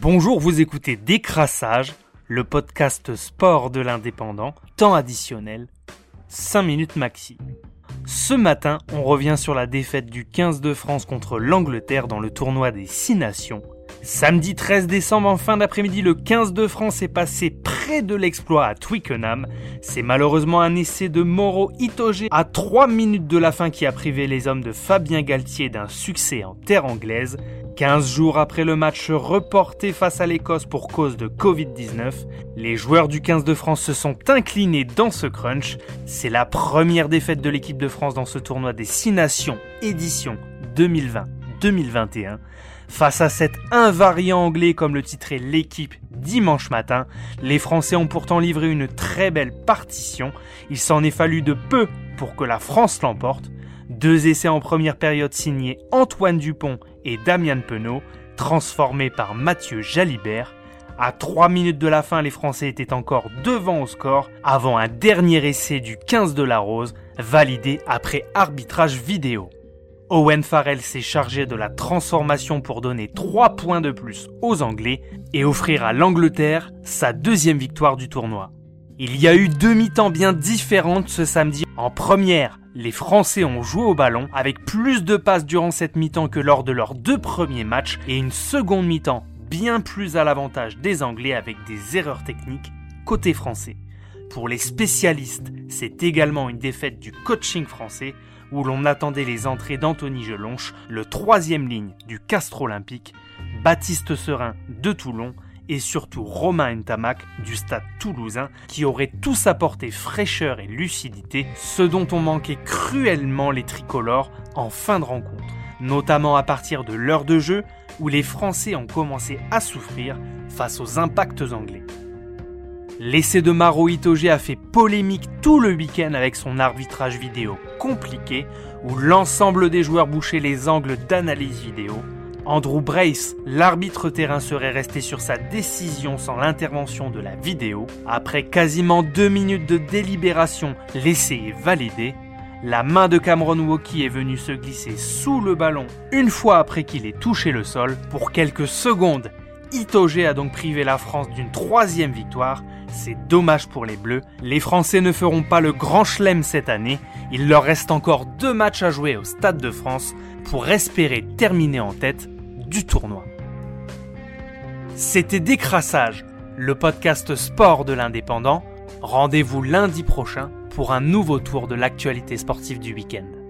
Bonjour, vous écoutez Décrassage, le podcast sport de l'indépendant, temps additionnel, 5 minutes maxi. Ce matin, on revient sur la défaite du 15 de France contre l'Angleterre dans le tournoi des 6 nations. Samedi 13 décembre en fin d'après-midi, le 15 de France est passé près de l'exploit à Twickenham. C'est malheureusement un essai de Moro Itoge à 3 minutes de la fin qui a privé les hommes de Fabien Galtier d'un succès en terre anglaise. 15 jours après le match reporté face à l'Écosse pour cause de Covid-19, les joueurs du 15 de France se sont inclinés dans ce crunch. C'est la première défaite de l'équipe de France dans ce tournoi des 6 nations édition 2020-2021. Face à cet invariant anglais comme le titrait l'équipe dimanche matin, les Français ont pourtant livré une très belle partition. Il s'en est fallu de peu pour que la France l'emporte. Deux essais en première période signés Antoine Dupont et Damien Penaud, transformés par Mathieu Jalibert. À 3 minutes de la fin, les Français étaient encore devant au score avant un dernier essai du 15 de la Rose, validé après arbitrage vidéo. Owen Farrell s'est chargé de la transformation pour donner 3 points de plus aux Anglais et offrir à l'Angleterre sa deuxième victoire du tournoi. Il y a eu deux mi-temps bien différentes ce samedi. En première, les Français ont joué au ballon avec plus de passes durant cette mi-temps que lors de leurs deux premiers matchs et une seconde mi-temps bien plus à l'avantage des Anglais avec des erreurs techniques côté français. Pour les spécialistes, c'est également une défaite du coaching français où l'on attendait les entrées d'Anthony Gelonche, le troisième ligne du Castre Olympique, Baptiste Serin de Toulon et surtout Romain Ntamak du stade toulousain qui aurait tous apporté fraîcheur et lucidité, ce dont ont manqué cruellement les tricolores en fin de rencontre, notamment à partir de l'heure de jeu où les Français ont commencé à souffrir face aux impacts anglais. L'essai de Maro Itoge a fait polémique tout le week-end avec son arbitrage vidéo compliqué où l'ensemble des joueurs bouchaient les angles d'analyse vidéo. Andrew Brace, l'arbitre terrain, serait resté sur sa décision sans l'intervention de la vidéo. Après quasiment deux minutes de délibération, l'essai est validé. La main de Cameron Woki est venue se glisser sous le ballon une fois après qu'il ait touché le sol. Pour quelques secondes, Itoge a donc privé la France d'une troisième victoire. C'est dommage pour les Bleus. Les Français ne feront pas le grand chelem cette année. Il leur reste encore deux matchs à jouer au Stade de France pour espérer terminer en tête du tournoi. C'était Décrassage, le podcast sport de l'indépendant. Rendez-vous lundi prochain pour un nouveau tour de l'actualité sportive du week-end.